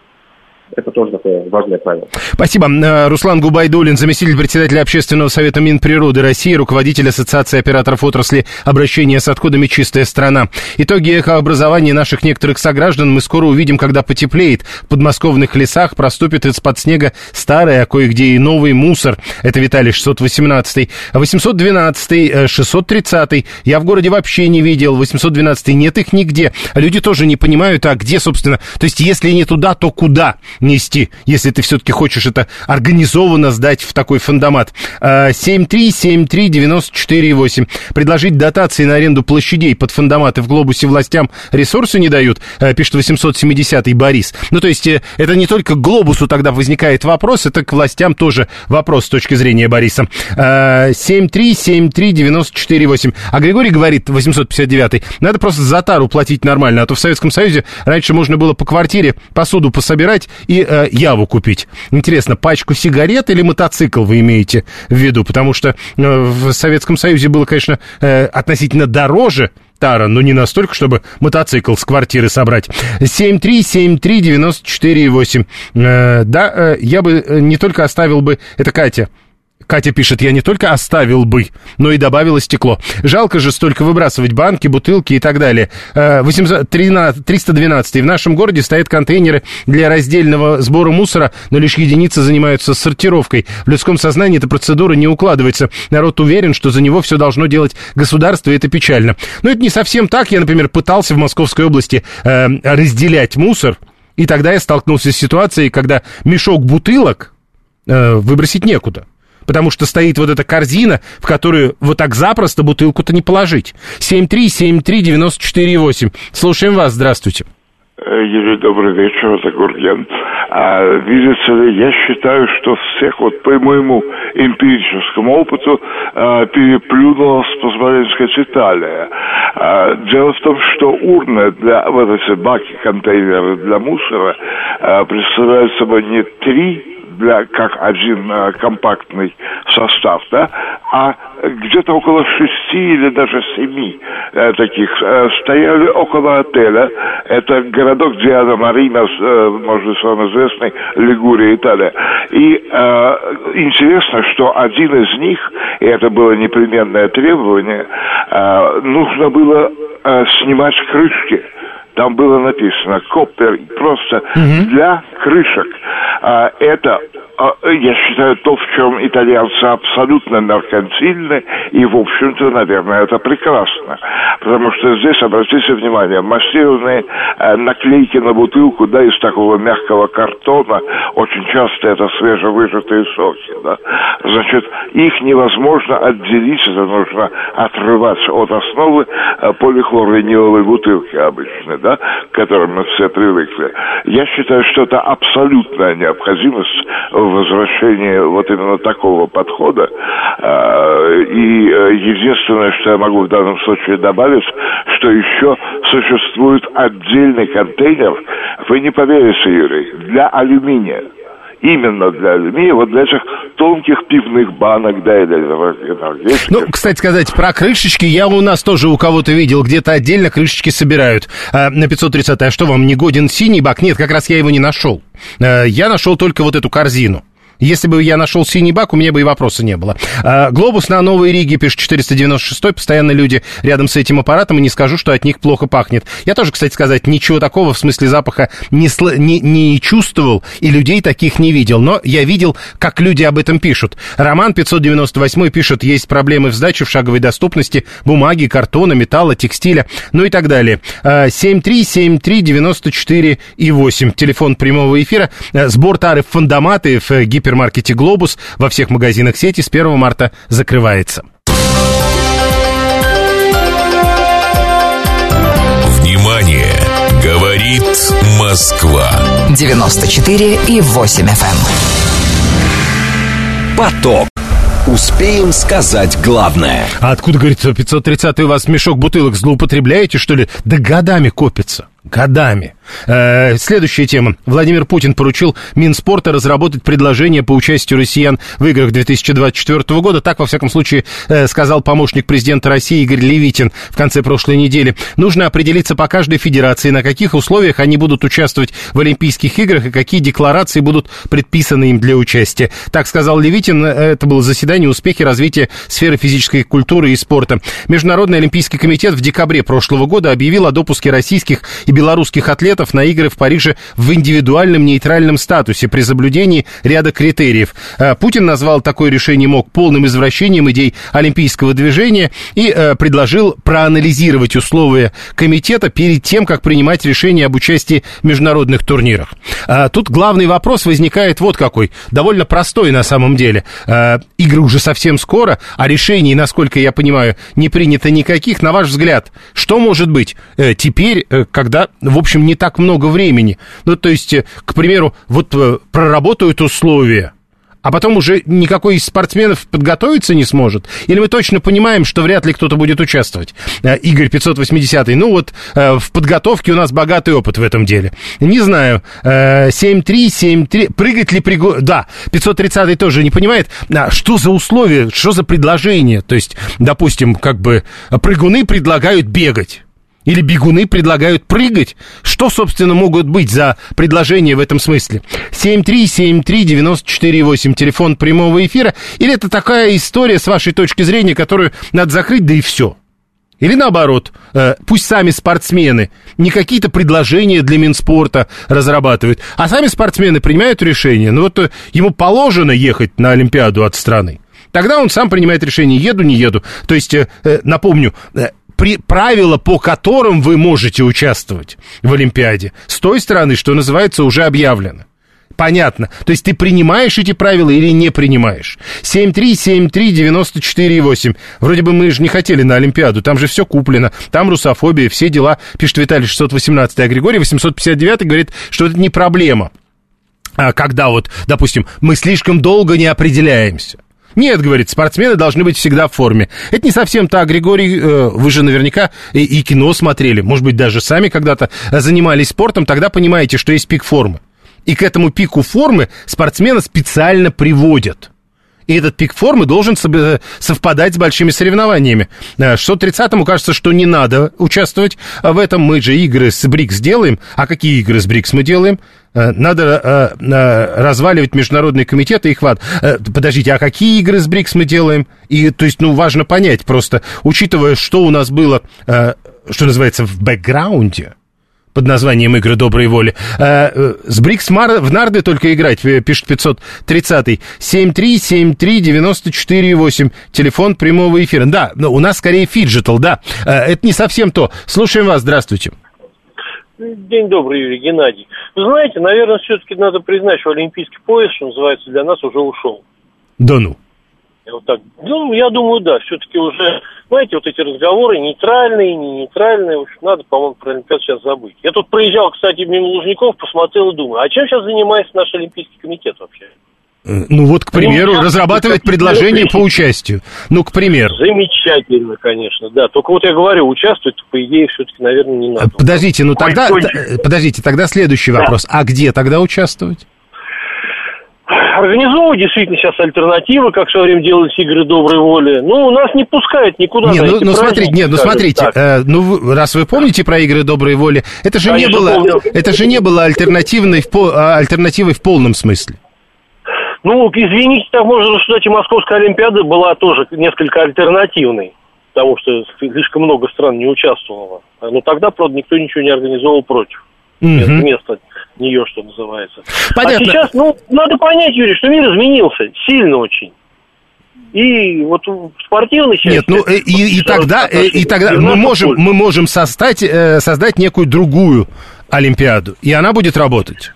Это тоже такое важное правило. Спасибо. Э, Руслан Губайдулин, заместитель председателя Общественного совета Минприроды России, руководитель Ассоциации операторов отрасли обращения с отходами «Чистая страна». Итоги экообразования наших некоторых сограждан мы скоро увидим, когда потеплеет. В подмосковных лесах проступит из-под снега старый, а кое-где и новый мусор. Это Виталий 618. 812, 630. Я в городе вообще не видел. 812. Нет их нигде. Люди тоже не понимают, а где, собственно. То есть, если не туда, то куда? Нести, если ты все-таки хочешь это организованно сдать в такой фондомат. 7373948. Предложить дотации на аренду площадей под фондоматы в глобусе властям ресурсы не дают, а, пишет 870-й Борис. Ну, то есть, э, это не только к глобусу тогда возникает вопрос, это к властям тоже вопрос с точки зрения Бориса. 7373948. А Григорий говорит, 859-й, надо просто за тару платить нормально, а то в Советском Союзе раньше можно было по квартире посуду пособирать и э, яву купить. Интересно, пачку сигарет или мотоцикл вы имеете в виду? Потому что э, в Советском Союзе было, конечно, э, относительно дороже Тара, но не настолько, чтобы мотоцикл с квартиры собрать. 7373948. Э, да, э, я бы э, не только оставил бы... Это Катя. Катя пишет, я не только оставил бы, но и добавила стекло. Жалко же столько выбрасывать банки, бутылки и так далее. 813, 312. В нашем городе стоят контейнеры для раздельного сбора мусора, но лишь единицы занимаются сортировкой. В людском сознании эта процедура не укладывается. Народ уверен, что за него все должно делать государство, и это печально. Но это не совсем так. Я, например, пытался в Московской области э, разделять мусор, и тогда я столкнулся с ситуацией, когда мешок бутылок э, выбросить некуда потому что стоит вот эта корзина, в которую вот так запросто бутылку-то не положить. 7373948. Слушаем вас, здравствуйте. Э, Юрий, добрый вечер, это Гурген. А, видите ли, я считаю, что всех, вот по моему эмпирическому опыту, а, переплюнула, с позволения сказать, Италия. А, дело в том, что урны для, вот эти баки, контейнеры для мусора а, представляют собой не три для, как один э, компактный состав, да, а где-то около шести или даже семи э, таких э, стояли около отеля. Это городок Диана Марина, э, может вам известный, Лигурия, Италия. И э, интересно, что один из них, и это было непременное требование, э, нужно было э, снимать крышки там было написано «Коппер» просто угу. для крышек. А, это, я считаю, то, в чем итальянцы абсолютно меркантильны, и, в общем-то, наверное, это прекрасно. Потому что здесь, обратите внимание, массированные а, наклейки на бутылку, да, из такого мягкого картона, очень часто это свежевыжатые соки, да. Значит, их невозможно отделить, это нужно отрывать от основы а, полихлорвиниловой бутылки обычно, да, к которым мы все привыкли. Я считаю, что это абсолютная необходимость в возвращении вот именно такого подхода. А, и э, единственное, что я могу в данном случае добавить, что еще существует отдельный контейнер, вы не поверите, Юрий, для алюминия именно для алюминия, вот для этих тонких пивных банок, да, или энергетиков. Ну, кстати сказать, про крышечки я у нас тоже у кого-то видел, где-то отдельно крышечки собирают а, на 530 А что вам, не годен синий бак? Нет, как раз я его не нашел. А, я нашел только вот эту корзину. Если бы я нашел синий бак, у меня бы и вопроса не было. А, глобус на Новой Риге, пишет 496 постоянно люди рядом с этим аппаратом, и не скажу, что от них плохо пахнет. Я тоже, кстати сказать, ничего такого в смысле запаха не, сл- не, не чувствовал, и людей таких не видел. Но я видел, как люди об этом пишут. Роман 598 пишет, есть проблемы в сдаче, в шаговой доступности бумаги, картона, металла, текстиля, ну и так далее. 7373948 и 8. Телефон прямого эфира. А, сбор тары фандоматы, в гип гипермаркете «Глобус» во всех магазинах сети с 1 марта закрывается. Внимание! Говорит Москва. 94 и 8 FM. Эм. Поток. Успеем сказать главное. А откуда, говорится, 530 у вас мешок бутылок злоупотребляете, что ли? Да годами копится годами. Э, следующая тема. Владимир Путин поручил Минспорта разработать предложение по участию россиян в играх 2024 года. Так, во всяком случае, э, сказал помощник президента России Игорь Левитин в конце прошлой недели. Нужно определиться по каждой федерации, на каких условиях они будут участвовать в Олимпийских играх и какие декларации будут предписаны им для участия. Так сказал Левитин. Это было заседание успехи развития сферы физической культуры и спорта. Международный Олимпийский комитет в декабре прошлого года объявил о допуске российских и белорусских атлетов на игры в Париже в индивидуальном нейтральном статусе при соблюдении ряда критериев. Э, Путин назвал такое решение МОК полным извращением идей олимпийского движения и э, предложил проанализировать условия комитета перед тем, как принимать решение об участии в международных турнирах. А Тут главный вопрос возникает вот какой, довольно простой на самом деле. Э, Игры уже совсем скоро, а решений, насколько я понимаю, не принято никаких. На ваш взгляд, что может быть теперь, когда в общем, не так много времени. Ну, то есть, э, к примеру, вот э, проработают условия, а потом уже никакой из спортсменов подготовиться не сможет? Или мы точно понимаем, что вряд ли кто-то будет участвовать? Э, Игорь 580 ну вот в подготовке у нас богатый опыт в этом деле. Не знаю, 7-3, 7-3, прыгать ли пригу... Да, 530 тоже не понимает, а что за условия, что за предложение? То есть, допустим, как бы прыгуны предлагают бегать. Или бегуны предлагают прыгать? Что, собственно, могут быть за предложения в этом смысле? 7373948, телефон прямого эфира. Или это такая история, с вашей точки зрения, которую надо закрыть, да и все? Или наоборот, э, пусть сами спортсмены не какие-то предложения для Минспорта разрабатывают, а сами спортсмены принимают решение. Ну вот э, ему положено ехать на Олимпиаду от страны. Тогда он сам принимает решение, еду, не еду. То есть, э, напомню, при, правила, по которым вы можете участвовать в Олимпиаде, с той стороны, что называется, уже объявлено. Понятно. То есть ты принимаешь эти правила или не принимаешь? 7373948. Вроде бы мы же не хотели на Олимпиаду. Там же все куплено. Там русофобия, все дела. Пишет Виталий 618, а Григорий 859 говорит, что это не проблема. А когда вот, допустим, мы слишком долго не определяемся. Нет, говорит, спортсмены должны быть всегда в форме. Это не совсем так, Григорий. Э, вы же наверняка и, и кино смотрели, может быть, даже сами когда-то занимались спортом, тогда понимаете, что есть пик формы. И к этому пику формы спортсмена специально приводят. И этот пик формы должен совпадать с большими соревнованиями. 630-му э, кажется, что не надо участвовать в этом. Мы же игры с БРИКС делаем. А какие игры с БРИКС мы делаем? Э, надо э, разваливать международные комитеты и хват. Подождите, а какие игры с БРИКС мы делаем? И, то есть, ну, важно понять просто, учитывая, что у нас было, что называется, в бэкграунде, под названием «Игры доброй воли». А, э, с Брикс в нарды только играть, э, пишет 530-й. 7373948, телефон прямого эфира. Да, но у нас скорее фиджитал, да. А, это не совсем то. Слушаем вас, здравствуйте. День добрый, Юрий Геннадий. Вы знаете, наверное, все-таки надо признать, что олимпийский пояс, что называется, для нас уже ушел. Да ну. Вот так. Ну, я думаю, да, все-таки уже, знаете, вот эти разговоры нейтральные, не нейтральные, в общем, надо, по-моему, про Олимпиаду сейчас забыть. Я тут проезжал, кстати, мимо Лужников, посмотрел и думаю, а чем сейчас занимается наш Олимпийский комитет вообще? Э, ну вот, к примеру, ну, разрабатывать [LAUGHS] предложение по участию. Ну, к примеру. Замечательно, конечно, да. Только вот я говорю, участвовать, по идее, все-таки, наверное, не надо. Подождите, ну тогда, подождите, тогда следующий вопрос. Да. А где тогда участвовать? Организовывать действительно сейчас альтернативы, как в свое время делались игры доброй воли. Ну, у нас не пускают никуда. Не, ну, ну смотрите, нет, ну смотрите, э, ну раз вы помните про игры доброй воли, это же Конечно, не было, помню. это же не было альтернативной в, а, альтернативой в полном смысле. Ну, извините, так можно рассуждать, и Московская Олимпиада была тоже несколько альтернативной, потому что слишком много стран не участвовало. Но тогда, правда, никто ничего не организовал против. Угу. Вместо нее, что называется. Понятно. А сейчас, ну, надо понять, Юрий, что мир изменился сильно очень. И вот в спортивной части... Нет, ну и, и, и тогда, и, и тогда мы можем, мы можем создать, э, создать некую другую Олимпиаду, и она будет работать.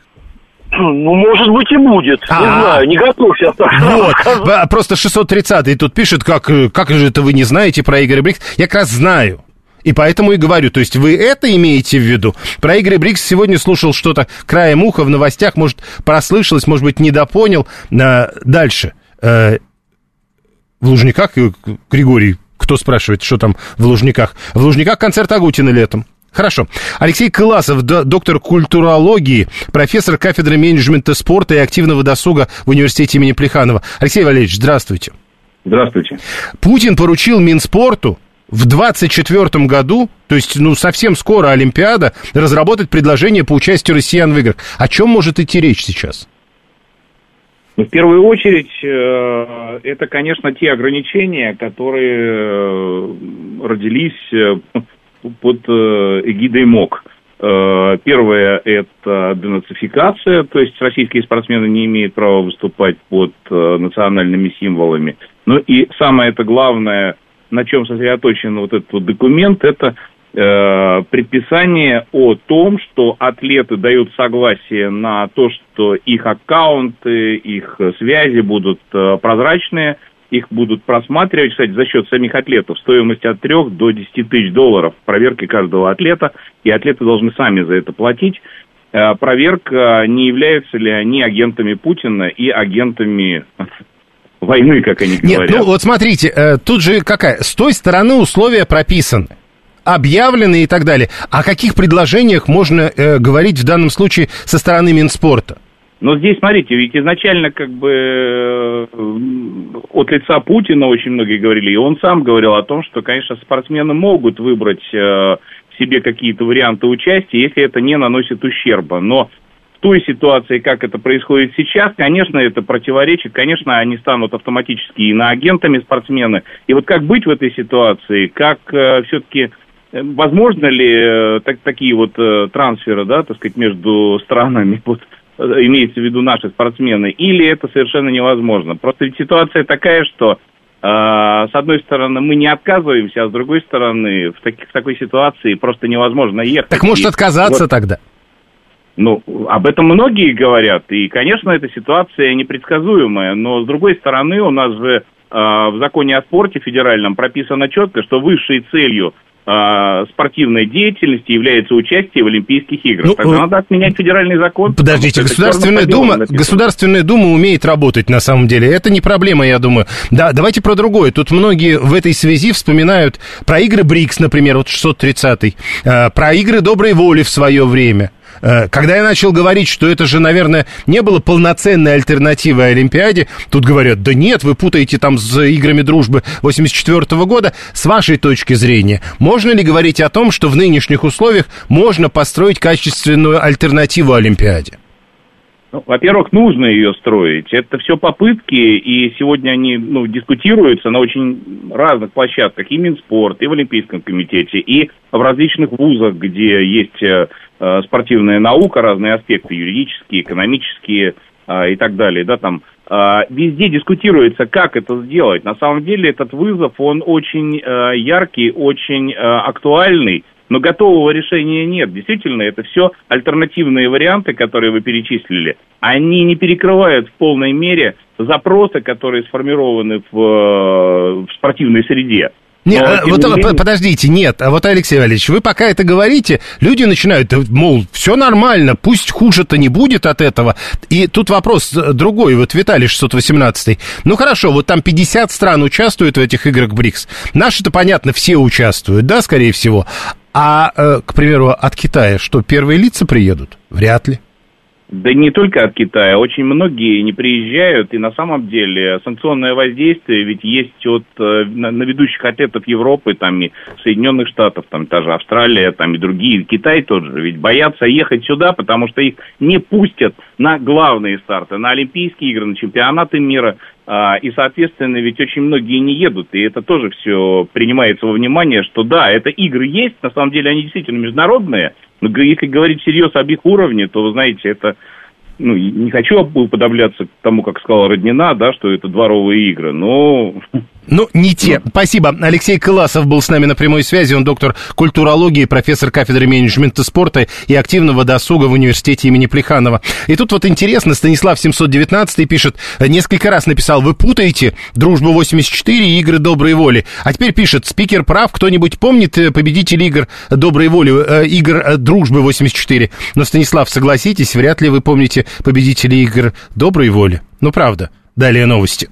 Ну, может быть, и будет. А-а-а. Не знаю, не готов сейчас так [LAUGHS] Вот, просто 630-й тут пишет, как, как же это вы не знаете про Игоря Брикс. Я как раз знаю. И поэтому и говорю, то есть вы это имеете в виду? Про игры Брикс сегодня слушал что-то краем уха в новостях, может, прослышалось, может быть, недопонял. А, дальше. А, в Лужниках, Григорий, кто спрашивает, что там в Лужниках? В Лужниках концерт Агутина летом. Хорошо. Алексей Кыласов, доктор культурологии, профессор кафедры менеджмента спорта и активного досуга в университете имени Плеханова. Алексей Валерьевич, здравствуйте. Здравствуйте. Путин поручил Минспорту в 2024 году, то есть, ну, совсем скоро Олимпиада, разработать предложение по участию россиян в играх. О чем может идти речь сейчас? Ну, в первую очередь, э, это, конечно, те ограничения, которые э, родились э, под эгидой МОК. Первое – это денацификация, то есть российские спортсмены не имеют права выступать под национальными символами. Ну и самое это главное, на чем сосредоточен вот этот вот документ, это э, предписание о том, что атлеты дают согласие на то, что их аккаунты, их связи будут э, прозрачные, их будут просматривать, кстати, за счет самих атлетов. Стоимость от 3 до 10 тысяч долларов проверки каждого атлета, и атлеты должны сами за это платить. Э, проверка, не являются ли они агентами Путина и агентами войны, как они говорят. Нет, ну вот смотрите, э, тут же какая, с той стороны условия прописаны объявлены и так далее. О каких предложениях можно э, говорить в данном случае со стороны Минспорта? Но здесь, смотрите, ведь изначально как бы э, от лица Путина очень многие говорили, и он сам говорил о том, что, конечно, спортсмены могут выбрать э, себе какие-то варианты участия, если это не наносит ущерба. Но той ситуации, как это происходит сейчас, конечно, это противоречит, конечно, они станут автоматически иноагентами спортсмены. И вот как быть в этой ситуации, как э, все-таки э, Возможно ли э, так, такие вот э, трансферы, да, так сказать, между странами? [LAUGHS] Вот имеется в виду наши спортсмены, или это совершенно невозможно. Просто ведь ситуация такая, что э, с одной стороны мы не отказываемся, а с другой стороны в, таки, в такой ситуации просто невозможно ехать. Так может отказаться вот, тогда? Ну, об этом многие говорят, и, конечно, эта ситуация непредсказуемая, но с другой стороны у нас же э, в законе о спорте федеральном прописано четко, что высшей целью а, спортивной деятельности является участие в Олимпийских играх. Ну, Тогда ну, надо отменять федеральный закон. Подождите, Государственная Дума, Государственная Дума умеет работать на самом деле. Это не проблема, я думаю. Да, давайте про другое. Тут многие в этой связи вспоминают про игры БРИКС, например, вот 630-й, а, про игры доброй воли в свое время. Э, когда я начал говорить, что это же, наверное, не было полноценной альтернативой Олимпиаде, тут говорят, да нет, вы путаете там с играми дружбы 84 -го года. С вашей точки зрения, можно ли говорить о том, что в нынешних условиях можно построить качественную альтернативу Олимпиаде? Ну, во-первых, нужно ее строить. Это все попытки, и сегодня они ну, дискутируются на очень разных площадках, и Минспорт, и в Олимпийском комитете, и в различных вузах, где есть э, спортивная наука, разные аспекты, юридические, экономические э, и так далее, да, там э, везде дискутируется, как это сделать. На самом деле этот вызов, он очень э, яркий, очень э, актуальный, но готового решения нет. Действительно, это все альтернативные варианты, которые вы перечислили. Они не перекрывают в полной мере запросы, которые сформированы в, э, в спортивной среде. Нет, Но, вот менее... подождите, нет, а вот, Алексей Валерьевич, вы пока это говорите, люди начинают, мол, все нормально, пусть хуже-то не будет от этого. И тут вопрос другой, вот Виталий 618. Ну хорошо, вот там 50 стран участвуют в этих играх БРИКС. Наши-то, понятно, все участвуют, да, скорее всего. А, э, к примеру, от Китая что, первые лица приедут? Вряд ли. Да не только от Китая, очень многие не приезжают, и на самом деле санкционное воздействие ведь есть от э, на, ведущих атлетов Европы, там и Соединенных Штатов, там та же Австралия, там и другие, Китай тот же, ведь боятся ехать сюда, потому что их не пустят на главные старты, на Олимпийские игры, на чемпионаты мира, и, соответственно, ведь очень многие не едут, и это тоже все принимается во внимание, что да, это игры есть, на самом деле они действительно международные, но если говорить всерьез об их уровне, то, вы знаете, это ну, не хочу уподобляться тому, как сказала Роднина, да, что это дворовые игры, но ну, не те. Спасибо. Алексей Кыласов был с нами на прямой связи. Он доктор культурологии, профессор кафедры менеджмента спорта и активного досуга в университете имени Плеханова. И тут вот интересно, Станислав 719 пишет, несколько раз написал, вы путаете «Дружбу 84» и «Игры доброй воли». А теперь пишет, спикер прав, кто-нибудь помнит э, победителей игр доброй воли, э, игр э, «Дружбы 84»? Но, Станислав, согласитесь, вряд ли вы помните победителей игр доброй воли. Ну, правда. Далее новости.